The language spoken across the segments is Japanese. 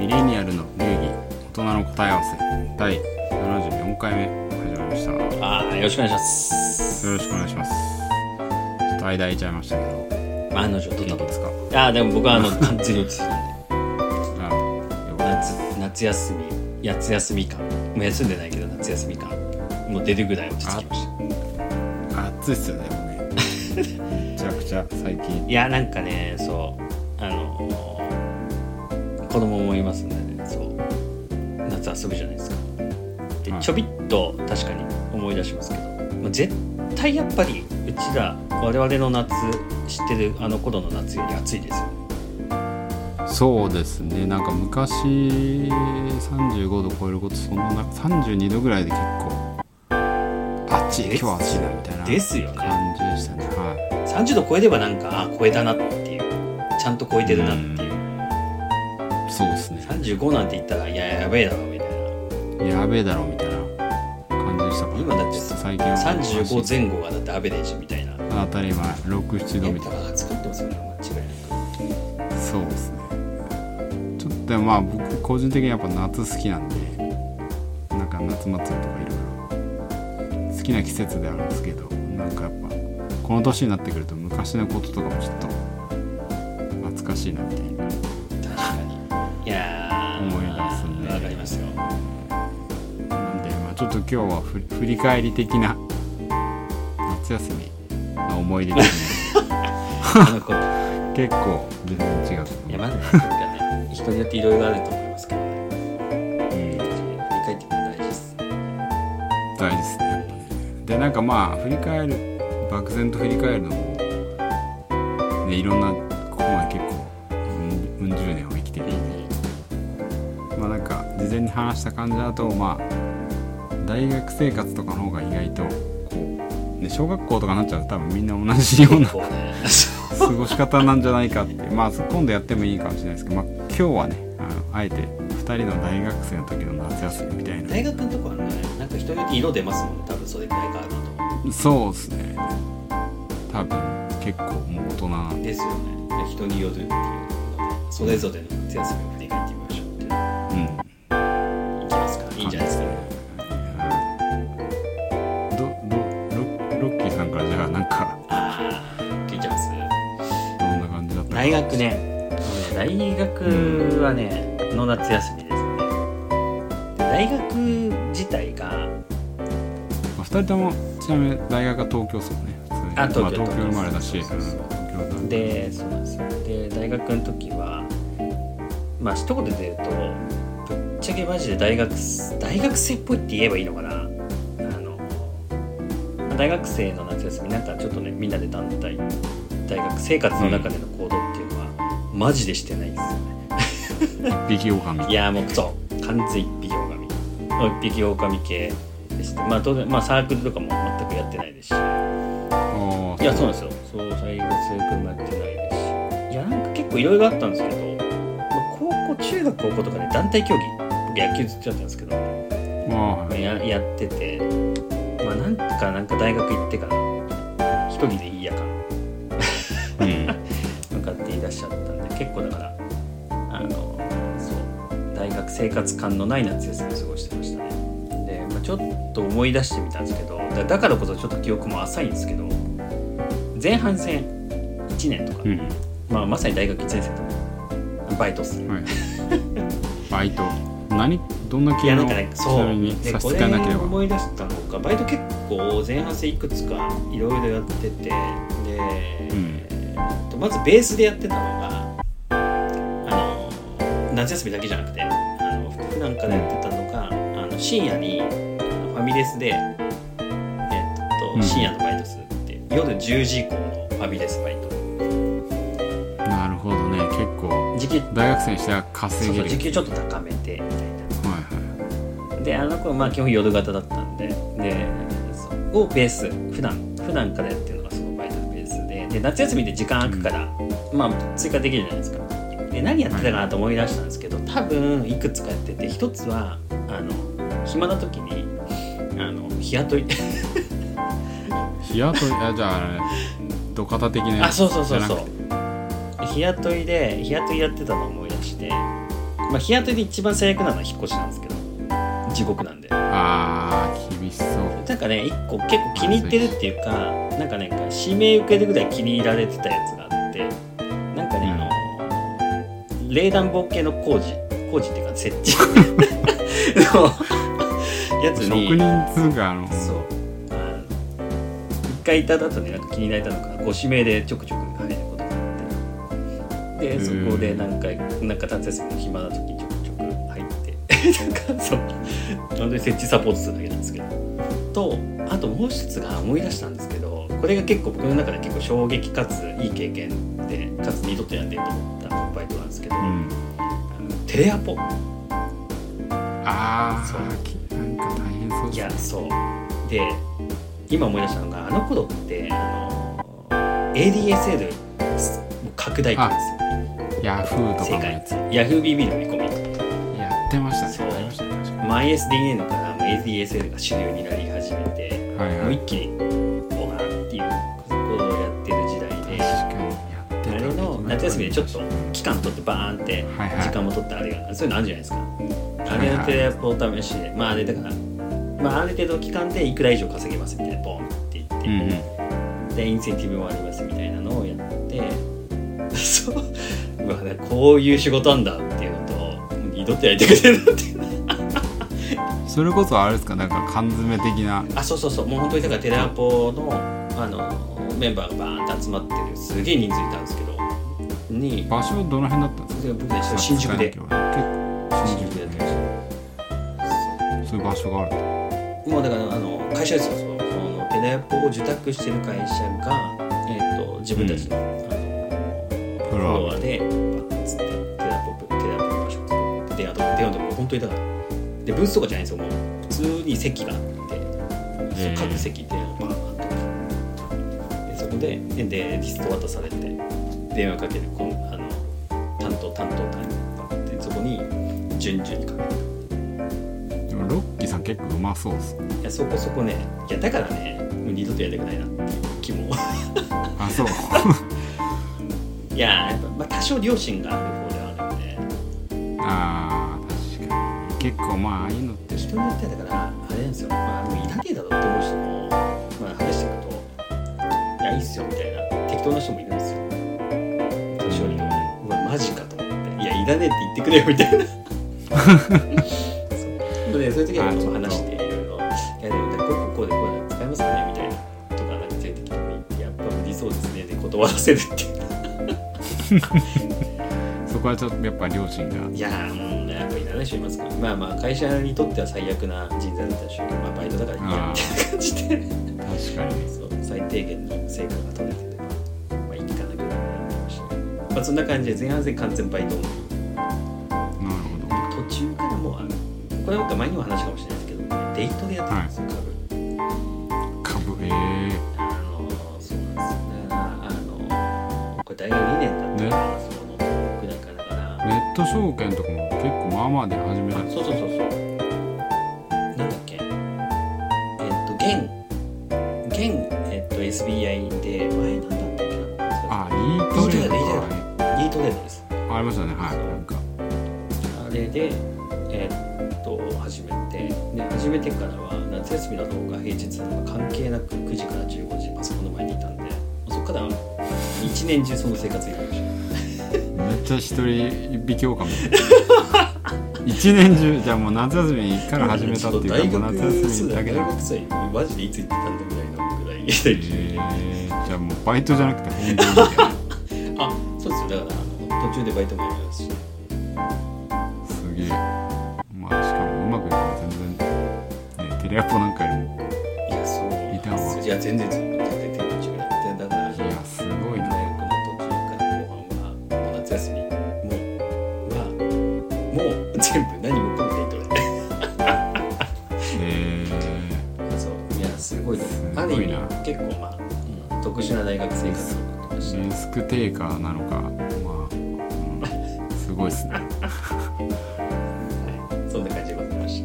ミレニアルの流儀大人の答え合わせ第74回目始まりました。よああよろしくお願いします。ろしくお願いします。ちょっと間空いちゃいましたけど案の定どんなことですか？ああでも僕はあの 完全に落ち。着いてあよかっ夏夏休み夏休み感もう休んでないけど夏休み感もう出るぐらい落ち着きました。た暑いっすよね めちゃくちゃ最近。いやなんかねそうあの子供もいますんでね。そう。夏遊ぶじゃないですか。ではい。ちょびっと確かに思い出しますけど、まあ、絶対やっぱりうちら我々の夏知ってるあの頃の夏より暑いですよね。そうですね。なんか昔35度超えることそんなな32度ぐらいで結構暑いです今日暑いなみたいなですよね。感じでしたね。は30度超えればなんかあ超えたなっていう。ちゃんと超えてるなっていう、いそうですね。35なんて言ったらいややべえだろみたいな。やべえだろみたいな感じでしたか？ら今だって最近は。35前後がだってアベレージみたいな。当たり前67度みたいな。やっぱ暑くってますよね間違いなく。そうですね。ちょっとまあ僕個人的にやっぱ夏好きなんでなんか夏祭りとかいろいろ好きな季節であるんですけどなんかやっぱこの年になってくると昔のこととかもちょっと懐かしいなみたいな今日はふ振り返り的な夏休みの思い出ですね。結構全然違ういやまだね人によっていろいろあると思いますけどね。うん。振り返って大事です。大事ですねでなんかまあ振り返る漠然と振り返るのもねいろんなここまで結構うんうん十年を生きてるんで。まあなんか事前に話した感じだとまあ大学生活とかの方が意外とこう、ね、小学校とかになっちゃうと多分みんな同じような過ごし方なんじゃないかって。まあ今度やってもいいかもしれないですけど、まあ、今日はねあのあえて2人の大学生の時の夏休みみたいな。大学のとこはねなんか人によって色出ますもんね。多分それくらいかなと。そうですね。多分結構もう大人。なんでですよね。で人によるっていうそれぞれの夏休みどどロロッキーさんからじゃあなんかああ聞いちゃいます。どんな感じだったか大学ね。もうね大学はねの夏休みですよね。で大学自体がまあ、2人ともちなみに大学は東京ですもんねあ東京まあ、東京生まれだしでそうなんですよ。で大学の時はまあ一言で言うとぶっちゃけマジで大学大学生っぽいって言えばいいのかな大学生の夏休みなんかちょっとねみんなで団体大学生活の中での行動っていうのは、マジでしてないんですよね 一匹狼。いやもうそう完全一匹狼一匹狼系でしてまあ当然、まあ、サークルとかも全くやってないですし。いやそうなんですよ。そう最後数組もやってないですし。いやなんか結構いろいろあったんですけど、まあ高校中学高校とかで団体競技僕野球ずっとやってたんですけど、まあはい。ややっててまあなんかなんか大学行ってから一人でいいやか。うん。向かって言い出しちゃったんで結構だからあのそう大学生活感のない夏休みを過ごしてましたね。で、まあ、ちょっと思い出してみたんですけどだだからこそちょっと記憶も浅いんですけど前半戦1年とか、うん。まあ、まさに大学1年生とバイトっすね。はい。バイト。何？どんない系の？やなんかねちそう。なければ。思い出したのがバイト結構前半戦いくつかいろいろやっててで、うん。とまずベースでやってたのがあの夏休みだけじゃなくてあの普段からやってたのがあの深夜にファミレスで、えっとうん。深夜のバイトするっていう夜10時以降のファミレスバイト。なるほどね。結構時給大学生にしては稼げる。そう時給ちょっと高めてみたいな。はいはいであの子はまあ基本夜型だったんででをベース普段普段からやってるのがそのバイトのベースで。で夏休みで時間空くから、まあ追加できるじゃないですか。で何やってたかなと思い出したんですけど多分いくつかやってて一つはあの暇な時にあの日雇い。日雇いあじゃあ土方的なやつあそうそうそうそう。日雇いで日雇いやってたのを思い出してまあ日当たりで一番最悪なのは引っ越しなんですけど地獄なんで。あー厳しそう。なんかね一個結構気に入ってるっていうかなんかね指名受けるぐらい気に入られてたやつがあってなんかね、あの冷暖房系の工事工事っていうか設置。のやつ職に人つうかあの。そう。一回いただとねなんか気に入られたのかご指名でちょくちょく入ることがあって。でそこで何回なんか夏休みの暇な時にちょくちょく入って。なんかそう本当に設置サポートするだけなんですけど。とあともう一つが思い出したんですけどこれが結構僕の中で結構衝撃かついい経験でかつ二度とやってると思ったバイトなんですけど、うん。あのテレアポ。あそう。あきなんか大変そういやそう。で今思い出したのがあの頃ってあの ADSL 拡大期ですよ。ヤフーとか正のや解。Yahoo!BB の見込みしたね確から ADSL が主流になり始めてにはいもはい。う一気にボガーっていうことをやってる時代で。あれの夏休みでちょっと期間取ってバーンってはいはい。時間も取ってあれがそういうのあるじゃないですか。あれのテレアポを試しでまああれだからまあある程度期間でいくら以上稼げますみたいなボンって言って、うんうん。でインセンティブもありますみたいなのをやって。そう。うわこういう仕事なんだっていうのと二度とやりたくないなってそれこそあれですかなんか缶詰的な。あそうそうそう。もう本当にだからテレアポのあのメンバーがバーンって集まってるすげえ人数いたんですけど。に場所どの辺だったんですか？で僕たち新宿で。結構新宿でやってました。そういう場所があるもうだからあの会社ですよ。そのテレアポを受託してる会社が、えー、と自分たちの,、あのフフロアでバッつってテレアポテレアポの場所を作って電話とか電話とか本当にだからでブースとかじゃないんですよもう。普通に席があって、各席でバーンって。でそこでででリスト渡されて電話かけるこのあの担当担当担当でそこに順々にかけるでもロッキーさん結構うまそうです。いやそこそこねいやだからねもう二度とやりたくないなっていう気も。あそう。いややっぱ、まあ、多少良心がある方ではあるんで。あー。確かに結構まあああいうのって人によってはだからあれなんですよ。まあもういらねえだろって思う人も、まあ、話していくといやいいっすよみたいな。適当な人もいるんですよ。年寄りのうわマジかと思って。いやいらねえって言ってくれよみたいな。そう。でそういう時は話していろいろいやでもこうこうでこういうの使えますかねみたいな。とかなんか連れてきてもいいやっぱ無理そうですねで断らせるっていう。そこはちょっとやっぱ両親が。いやーもうやっぱいらない人いますか？らまあまあ会社にとっては最悪な人材だったでしょうけど、まあ、バイトだからいいやみたいな感じで。確かに。そう最低限の成果が取れてればまあいいかなぐらいになってましたね。まあそんな感じで前半戦完全バイトなるほど。途中からもうあのこれは前にも話したかもしれないですけどデイトでやってたんですよ、株ト証券とかも結構まあまあで始めたそうそうそうそう。なんだっけ。えっと現現えっと SBI で前なんだったっけな。あ e トレードいいか。いいトレードです。ありましたね。はい。なんか。あれでえっと始めて。で始めてからは夏休みだろうが平日だろうが関係なく9時から15時パソコンの前にいたんでそこから一年中その生活になりましためっちゃ一人一匹狼一年中じゃあもう夏休みから始めたっていうか大もう夏学休みだけで大学生マジでいつ行ってたんだぐらいのぐらいえー、じゃあもうバイトじゃなくて本業みたいなあそうですよ。だから途中でバイトもやりますしすげえ。まあしかもうまくいけば全然ねテレアポなんかよりも。いやそう。いたわ。いや全然すごいある意味結構まあ、うん特殊な大学生活リスクテイカーなのかまあ、うん、すごいっすね。そんな感じでございまし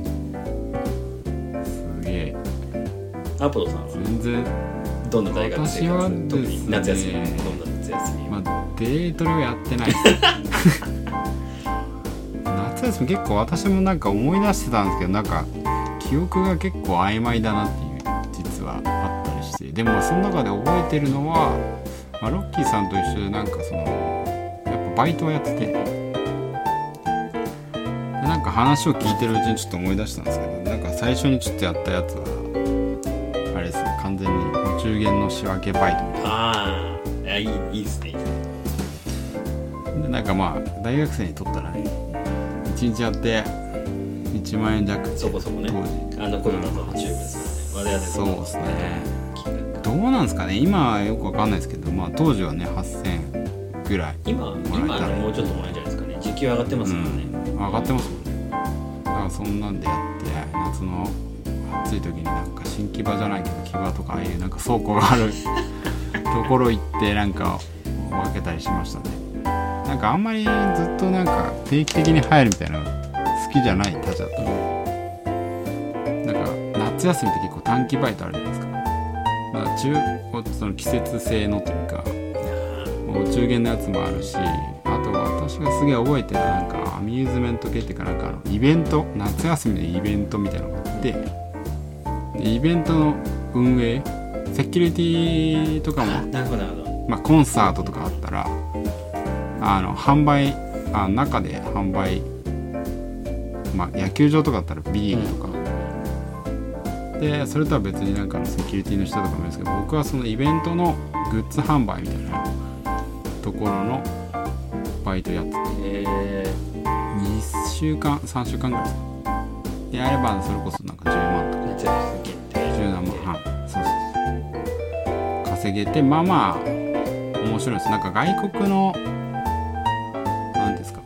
すげえたアポロさんは全然どんな大学生活、特に夏休み？どんな夏休み、まあデートレはやってない夏夏休み結構私もなんか思い出してたんですけどなんか記憶が結構曖昧だなってしてでもその中で覚えてるのは、まあ、ロッキーさんと一緒でなんかそのやっぱバイトをやってて。でなんか話を聞いてるうちにちょっと思い出したんですけどなんか最初にちょっとやったやつはあれですね完全にお中元の仕分けバイトみたいな。ああいやいいいいですね。いいですねでなんかまあ大学生にとったらね1日やって1万円弱そこそこね。当時。あの頃だと十分ですよね。我々そうですねどうなんですかね？今はよくわかんないですけどまあ当時はね8000ぐらい今今はねもうちょっと前じゃないですかね。時給上がってますもんね、うん。上がってますもんね。だからそんなんでやって夏の暑い時になんか新木場じゃないけど木場とかああいうなんか倉庫がある ところ行ってなんか分けたりしましたね。なんかあんまりずっとなんか定期的に入るみたいなの好きじゃないたちだったなんか夏休みって結構短期バイトある中その季節性のというかお中元のやつもあるしあと私がすげえ覚えてるなんかアミューズメント系っていうかなんかあのイベント夏休みのイベントみたいなのがあってでイベントの運営セキュリティとかあも、なるほどなるほど。まあ、コンサートとかあったらあの販売あ中で販売まあ野球場とかだったらビールとか、でそれとは別になんかのセキュリティの人とかもいるんですけど僕はそのイベントのグッズ販売みたいなところのバイトやってて。え2週間3週間ぐらいでやればそれこそなんか10万とか。ー、夏休み限定。10何万。はい。そうそう稼げてまあまあ面白いです。なんか外国の何ですか。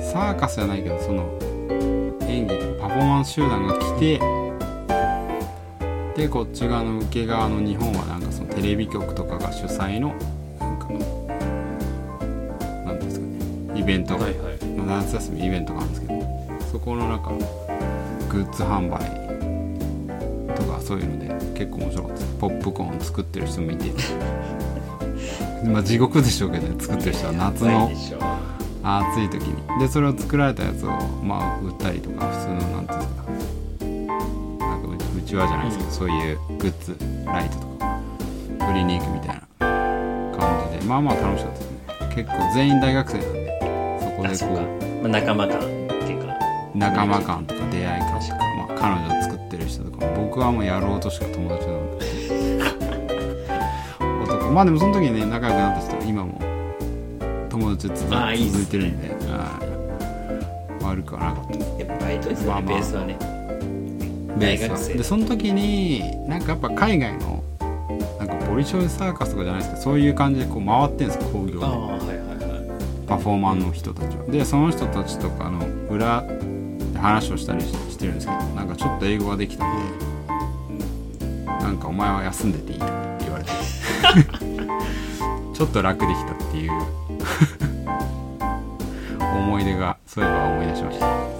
サーカスじゃないけどその演技パフォーマンス集団が来てでこっち側の受け側の日本はなんかそのテレビ局とかが主催のなんか何ですかねイベント。がはいはい。まあ夏休みイベントがあるんですけどそこのなんかグッズ販売とかそういうので結構面白かったです。ポップコーン作ってる人もいて。まあ地獄でしょうけどね作ってる人は夏の暑い時に。でそれを作られたやつをまあ売ったりとか普通のなんていうんですかちわじゃないですけど、そういうグッズライトとか売りに行くみたいな感じで。まあまあ楽しかったですね。結構全員大学生なんでそこでこう、まあ、仲間感っていうか。仲間感とか出会い感とか、まあ、彼女を作ってる人とかも僕はもうやろうとしか友達なんで。男。まあでもその時にね仲良くなった人は今も友達続いてるんで。はい。悪くはなかった。やっぱバイトですよね、まあまあ。ベースはね大学生。でその時になんかやっぱ海外のなんかボリショイサーカスとかじゃないですけどそういう感じでこう回ってんですよ興行で。はいパフォーマーの人たちは。でその人たちとかの裏で話をしたりししてるんですけどなんかちょっと英語ができたんでなんかお前は休んでていいとかって言われて。ちょっと楽できたっていう。思い出がそういえば思い出しました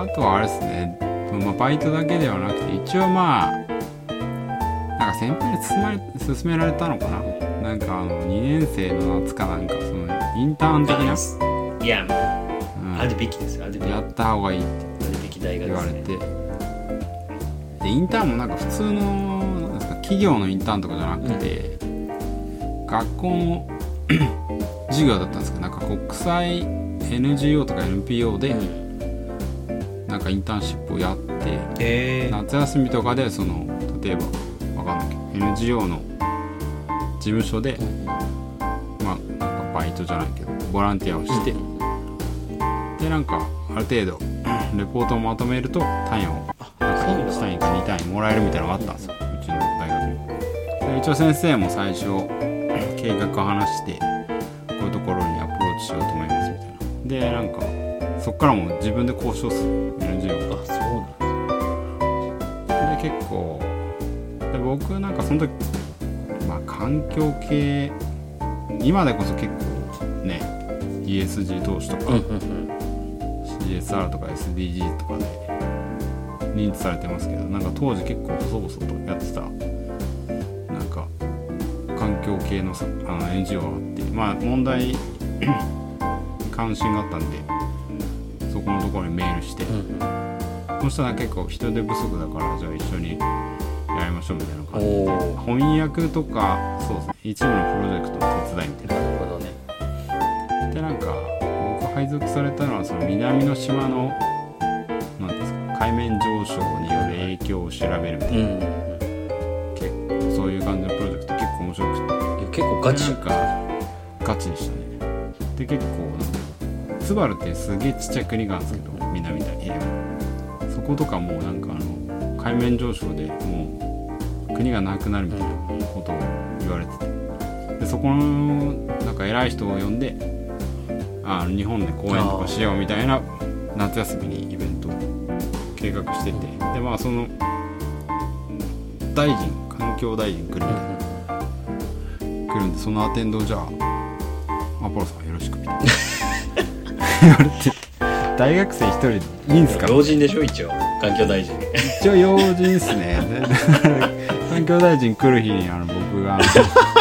あとはあれですね、まあ、バイトだけではなくて一応まあなんか先輩に勧まれ勧められたのかな。なんかあの2年生の夏かなんかそのインターン的な、いやもううん。あるべきですよあるべき。やった方がいいってあるべき大学言われて。でインターンもなんか普通のなんですか企業のインターンとかじゃなくて、学校の 授業だったんですけどなんか国際 NGO とか NPO でなんかインターンシップをやってえー、夏休みとかでその例えばわかんないけど NGO の事務所で、まあなんかバイトじゃないけどボランティアをして、でなんかある程度レポートをまとめると単位をなんかそうなんだ。1単位か2単位もらえるみたいなのがあったんですよ。うちの大学に。で一応先生も最初計画を話してこういうところにアプローチしようと思いますみたいな。でなんかそっからもう自分で交渉する結構で僕なんかその時まあ環境系今でこそ結構ね ESG 投資とか、うんうんうん。CSR とか SDG とかで認知されてますけどなんか当時結構細々とやってたなんか環境系のさあの NGO があってまあ問題に関 関心があったんでそこのところにメールして、うんそしたら結構人手不足だからじゃあ一緒にやりましょうみたいな感じで。翻訳とかそうですね一部のプロジェクトの手伝いみたいな。るほどね。なでなんか僕配属されたのはその南の島のなんていうんですか海面上昇による影響を調べるみたいな、うん結構そういう感じのプロジェクト結構面白くて。結構ガチ。かガチでしたね。で結構なんかツバルってすげえちっちゃい国があるんですけどそことかもうなんかあの海面上昇でもう国がなくなるみたいなことを言われててでそこのなんか偉い人を呼んであ日本で公演とかしようみたいな夏休みにイベントを計画しててでまあその大臣環境大臣来るみたいな来るんでそのアテンドじゃあアポロさんよろしくみたいな。言われて大学生一人でいいんすか？老人でしょ？一応。環境大臣。一応要人っすね。で環境大臣来る日にあの僕が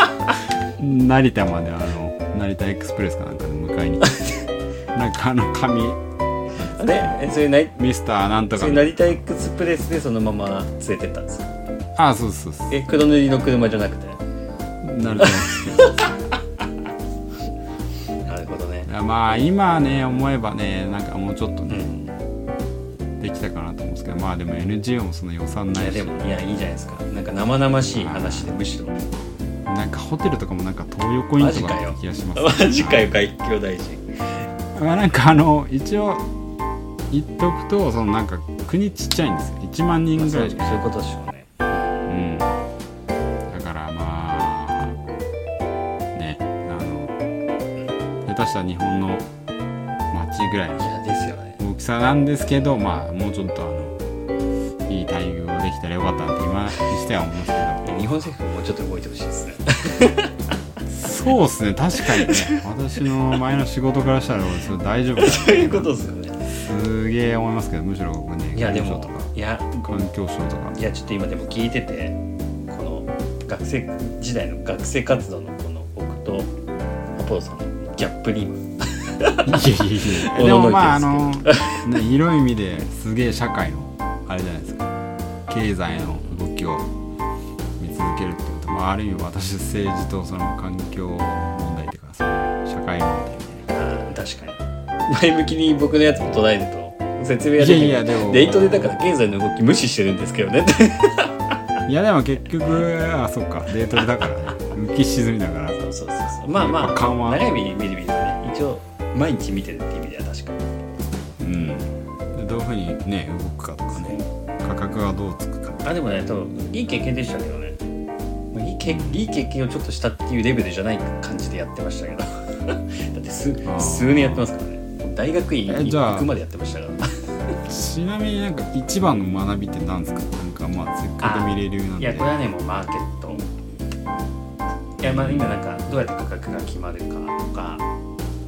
成田まであの成田エクスプレスかなんかで迎えに行って。なんかあの紙。あれ？えそれなミスターなんとかそれ成田エクスプレスでそのまま連れてったんですか？あそうそうそう。え黒塗りの車じゃなくて？成田エクまあ今ね思えばねなんかもうちょっとね、うん。できたかなと思うんですけどまあでも NGO もその予算いないし。やでもいやいいじゃないですか。なんか生々しい話でむしろ。なんかホテルとかもなんか東横インとか気がします。マジかよ。環境大臣まあなんかあの一応言っとくとそのなんか国ちっちゃいんですよ。1万人ぐそうそうらいしかいうことでしょうしたら日本の町ぐらいの大きさなんですけどまあもうちょっとあのいい待遇ができたらよかったなって今にしては思いますけど。日本政府ももうちょっと動いてほしいですね。そうですね確かにね。私の前の仕事からしたら俺それ大丈夫かなそういうことですよね。すげえ思いますけどむしろ僕ねいやでもいや環境省とか。いやちょっと今でも聞いててこの学生時代の学生活動のこの僕とアポロさんのギャップに今いやいやいやでもまああの、ね、広い意味ですげえ社会のあれじゃないですか。経済の動きを見続けるっていうと、まあ、ある意味私政治とその環境問題というかその社会問題。みたいな確かに。前向きに僕のやつも捉えると説明ができいやいやでもデートでだから経済の動き無視してるんですけどね。いやでも結局あそっかデートでだからね浮き沈みだから。そうそうそうまあまやっぱ緩和。あ長い目で見る見るとね。一応毎日見てるっていう意味では確か。にうん。でどういうふうにね動くかとかね。価格がどうつくか。あでもね多分いい経験でしたけどね。まあいいけいい経験をちょっとしたっていうレベルじゃない感じでやってましたけど。だって数数年やってますからね。大学院に行くまでやってましたから。ちなみになんか一番の学びって何ですか？なんかまあせっかく見れるようなんで。いやこれはねもうマーケットいやまあ今なんかどうやって価格が決まるかとか、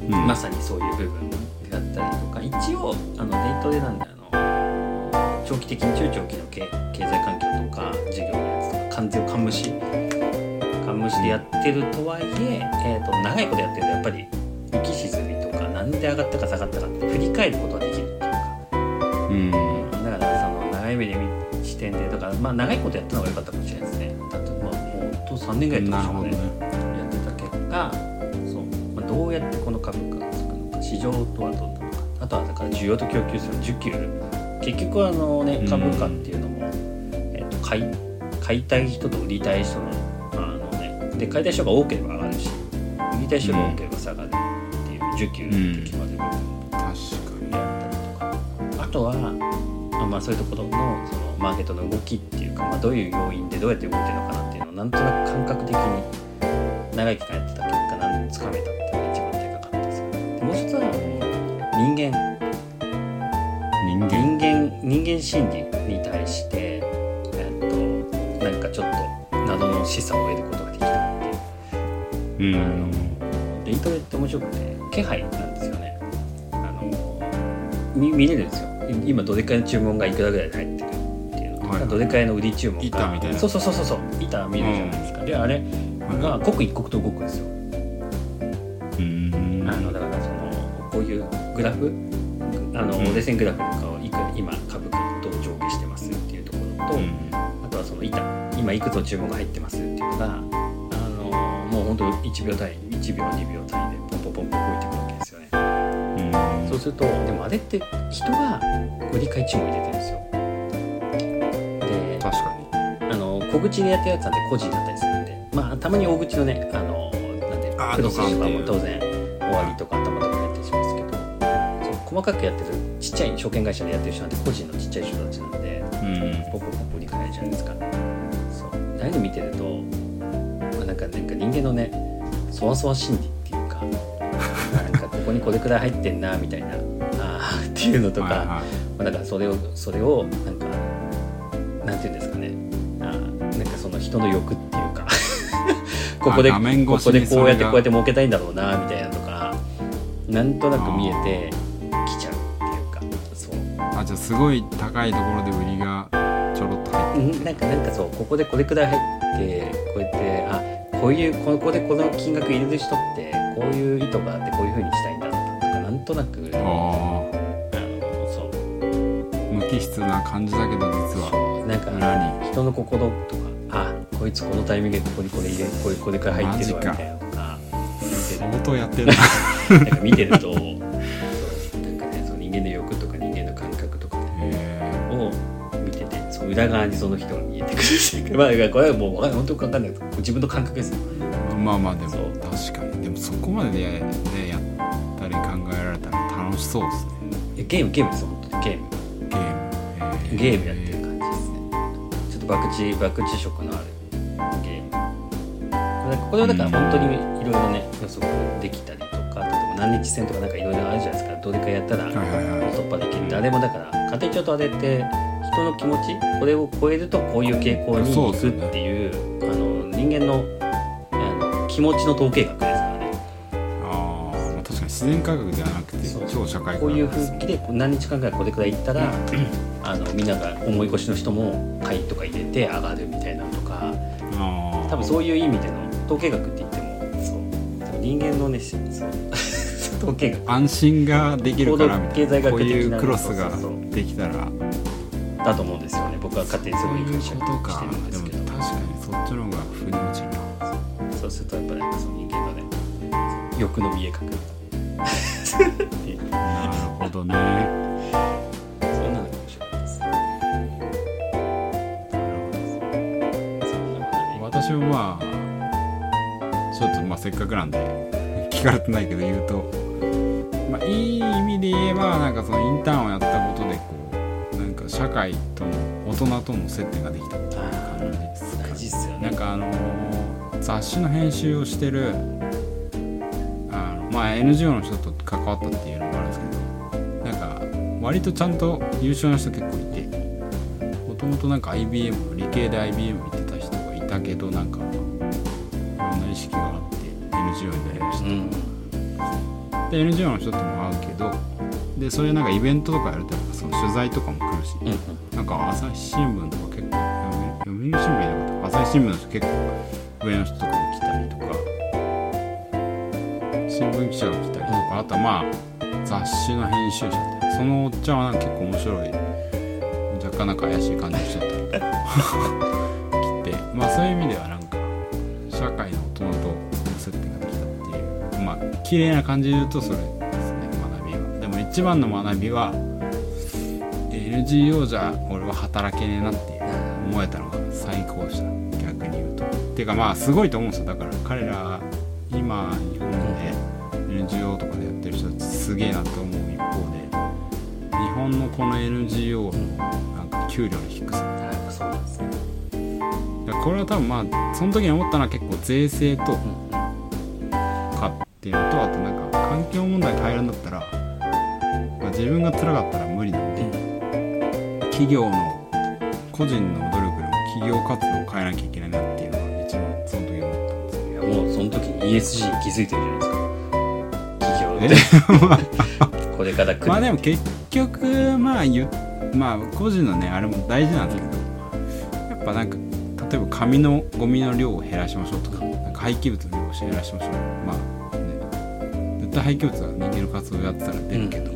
うん。まさにそういう部分だったりとか一応あのデートでなんだあの長期的に中長期の経経済環境とか事業のやつとか関税を勘無視。勘無視でやってるとはいええー、と長いことやってるとやっぱり浮き沈みとかなんで上がったか下がったかって振り返ることができるっていうか。うん。だからその長い目で見視点でだからまあ長いことやったのが良かったかもしれないですねだってまあもうほんと3年ぐらいやってましたね。ね。やってた結果そう、まあ、どうやってこの株価がつくのか市場とはどうなのか。あとはだから需要と供給する需給結局あのねうん。株価っていうのも、えっと買い買いたい人と売りたい人のあのねで買いたい人が多ければ上がるし売りたい人が多ければ下がるっていう需給で決まる部分確かであったりとか。あとは、あまあ、そういうところのそのマーケットの動きっていうか、まあ、どういう要因でどうやって動いてるのかなのをなんとなく感覚的に長い期間やってた結果なんつかめたっていうのが一番でかかったですよね。でもう一つはもう人間に人間人間心理に対して、えっと、なんかちょっと謎の示唆を得ることができたっていう。うあのんデイトレって面白くて気配なんですよね。あの見見れるんですよ。い今どれくらいの注文がいくらぐらいで入ってるっていうの、はいはい。どれくらいの売り注文が板みたいな。そうそうそうそうそう板見るじゃないですか、であれが刻一刻と動くんですよ、うん。あのだからそのこうういうグラフあのうん。折れ線グラフとかをいく今株価どう上下してますっていうところと、うん。あとはその板。今いくつの注文が入ってますっていうのがあのもう本当1秒単位1秒2秒単位でポンポンポンポン動いてくるわけですよね。うん。そうするとでもあれって人が売り買い注文入れてるんですよ小口でやってるやつなんて個人だったりするんでまあたまに大口のねあのなんでクロスとかドカンっていう。も当然終わりとか頭とかやったりしますけどそう細かくやってるちっちゃい証券会社でやってる人なんて個人のちっちゃい人たちなんでうんポコポコ理解じゃないですか。そう。ああいうの見てると、まあ、なんかなんか人間のねそわそわ心理っていうかなんかここにこれくらい入ってんなみたいなあーっていうのとか、はいはい。まあ、だからそれをそれをなんか人の欲っていうか。ここでここでこうやってこうやって儲けたいんだろうなみたいなとかなんとなく見えてきちゃうっていうか。そう。あじゃあすごい高いところで売りがちょろっと入ってうんなんかなんかそうここでこれくらい入ってこうやってあこういうここでこの金額入れる人ってこういう意図があってこういうふうにしたいんだとかなんとなく。ああのそう。あ無機質な感じだけど実は。なんか人の心とこいつこのタイミングでここにこれ入れこれこれくら入ってるわみたいな見て相当やってるなんか見てるとそうなんかねその人間の欲とか人間の感覚とかねを見ててその裏側にその人が見えてくるまあこれはもうわ本当に分かんない自分の感覚ですよまあまあでも確かにでもそこまでで、ね、やったり考えられたら楽しそうですねえゲームゲームです本当にゲームゲーム、えゲームやってる感じですねちょっと博打博打色のあるこれはだから本当にいろいろね予測できたりとか例えば何日戦とかなんかいろいろあるじゃないですかどれかやったらはいはいはい。突破できる。ってあれもだから家庭帳とあれって人の気持ちこれを超えるとこういう傾向に行くっていうあの人間のあの気持ちの統計学ですからね。ああ確かに自然科学ではなくて超社会科学こういう風気で何日間ぐらいこれくらい行ったらあのみんなが思い越しの人も買いとか入れて上がるみたいなのとか多分そういう意味での統計学って言ってもそう人間のねしそう統計学。安心ができるからみたい行動経済なこういうクロスができたら。だと思うんですよね。僕は勝手にそういう解釈してるんでですもけど。確かにそっちの方が腑に落ちるな。そうするとやっぱりその人間のね欲の見え隠れ。なるほどね。そんなのかったです。そんなのがね私もまあせっかくなんで聞かれてないけど言うと、まあ、いい意味で言えばなんかそのインターンをやったことでこうなんか社会との大人との接点ができたっていう感じですか大事っすよね。なんかあのー雑誌の編集をしてるあの、まあ、NGO の人と関わったっていうのもあるんですけどなんか割とちゃんと優秀な人結構いてもともとなんか IBM 理系で IBM 行ってた人がいたけどなんか NGO になりました。うん。で NGO の人とも会うけどでそういうなんかイベントとかやるとその取材とかも来るし、うん。なんか朝日新聞とか結構読売新聞じゃなかった。朝日新聞の人結構上の人とかも来たりとか新聞記者が来たりとか、あとはまあ雑誌の編集者でそのおっちゃんはなんか結構面白い若干なんか怪しい感じの人だったりとか。来てまあそういう意味ではなんか社会の大人と接点が綺麗な感じで言うとそれですね学びはでも一番の学びは NGO じゃ俺は働けねえなって思えたのが最高でした逆に言うと。っていうかまあすごいと思うんですよ。だから彼ら今日本で NGO とかでやってる人すげえなと思う一方で日本のこの NGO のなんか給料の低さそうですねこれは多分まあその時に思ったのは結構税制とうん。かっていうのとあとなんか環境問題変えるんだったら、まあ、自分が辛かったら無理なんで企業の個人の努力でも企業活動を変えなきゃいけないなっていうのが一番その時思ったんですよいやもうその時に ESG に気づいてるじゃないですか。え？企業って。これから来る。まあでも結局まあ言うまあ個人のねあれも大事なんですけどやっぱなんか例えば紙のゴミの量を減らしましょうとかなんか廃棄物の量を減らしましょう。まあ対廃は人間の活動やってたら出るけど、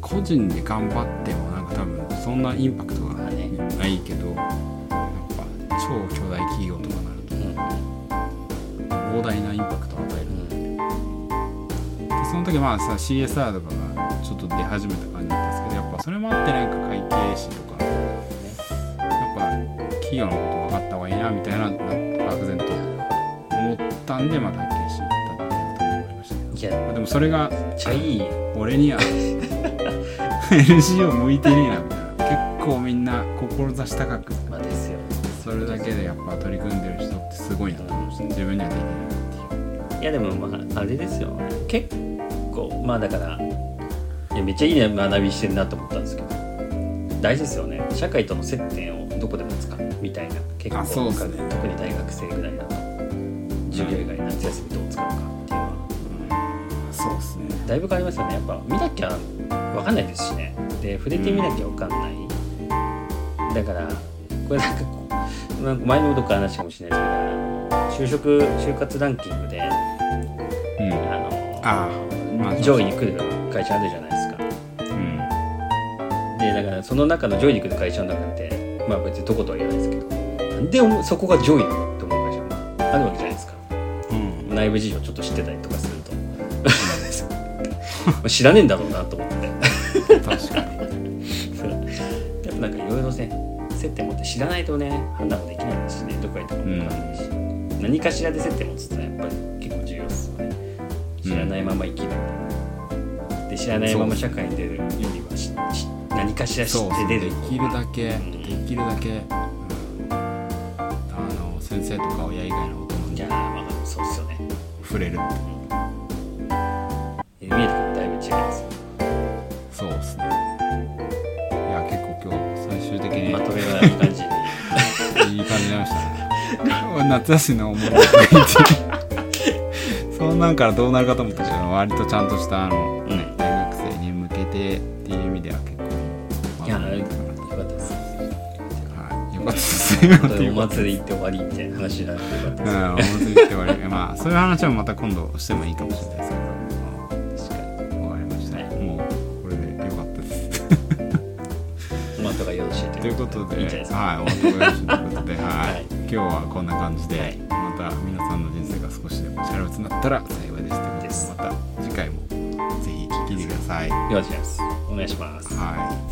個人で頑張ってもなんか多分そんなインパクトがないけど、やっぱ超巨大企業とかなるとうん膨大なインパクトを与える。その時まあさ CSR とかがちょっと出始めた感じだったんですけどやっぱそれもあってなんか会計士とかやっぱ企業のこと分かった方がいいなみたいな漠然と思ったんでまたいやどでもそれがめっちゃいい俺には NGO 向いてねえなみたいな。結構みんな志高く。まあですよ。それだけでやっぱ取り組んでる人ってすごいなと思いました自分にはできないっていう。いやでもまああれですよ。ね結構まあだからいやめっちゃいいね学びしてるなと思ったんですけど。大事ですよね。社会との接点をどこで持つかみたいな結構ね。特に大学生ぐらいだと。授業以外夏休みどう使うかねだいぶ変わりますよね。やっぱ見なきゃ分かんないですしね。で触れてみなきゃ分かんない。だからこれなんかこうなんか前にもどっか話かもしれないですけど就職就活ランキングでうん。あのああまあ上位に来る会社あるじゃないですか。うん。でだからその中の上位に来る会社の中ってまあ別にどことは言わないですけどなんでおそこが上位なのって思う会社もあるわけじゃないですか。うん。内部事情ちょっと知ってたりとかするとまあ知らねえんだろうなと思って。確かに。やっぱなんかいろいろね接点持って知らないとね判断もできないですしねどこか行ったかも分かんないし、何かしらで接点持つってやっぱり結構重要ですよね。知らないまま生きる、で知らないまま社会に出るよりはしし何かしら知って出る。できるだけ、うんできるだけ、うんあの先生とか親以外の大人にいやーまあそうっすよね。触れる見えいい感じに。いい感じになりましたね。夏休みの思い出。そんなんからどうなるかと思ったけど割とちゃんとしたあの、ねうん。大学生に向けてっていう意味では結構いやよたかったですはい、よかったですお祭り行って終わりみたいな話になってよかったですうん、お祭りって終わり。まあ、そういう話はまた今度してもいいかもしれな。いですいいいんじゃないですか。はい、お後がよろしいということで、はい、はい。今日はこんな感じで、はい。また皆さんの人生が少しでもチャラつになったら幸いですということでです。また次回もぜひ聞いてください。よろしくお願いしますお願いします。はい。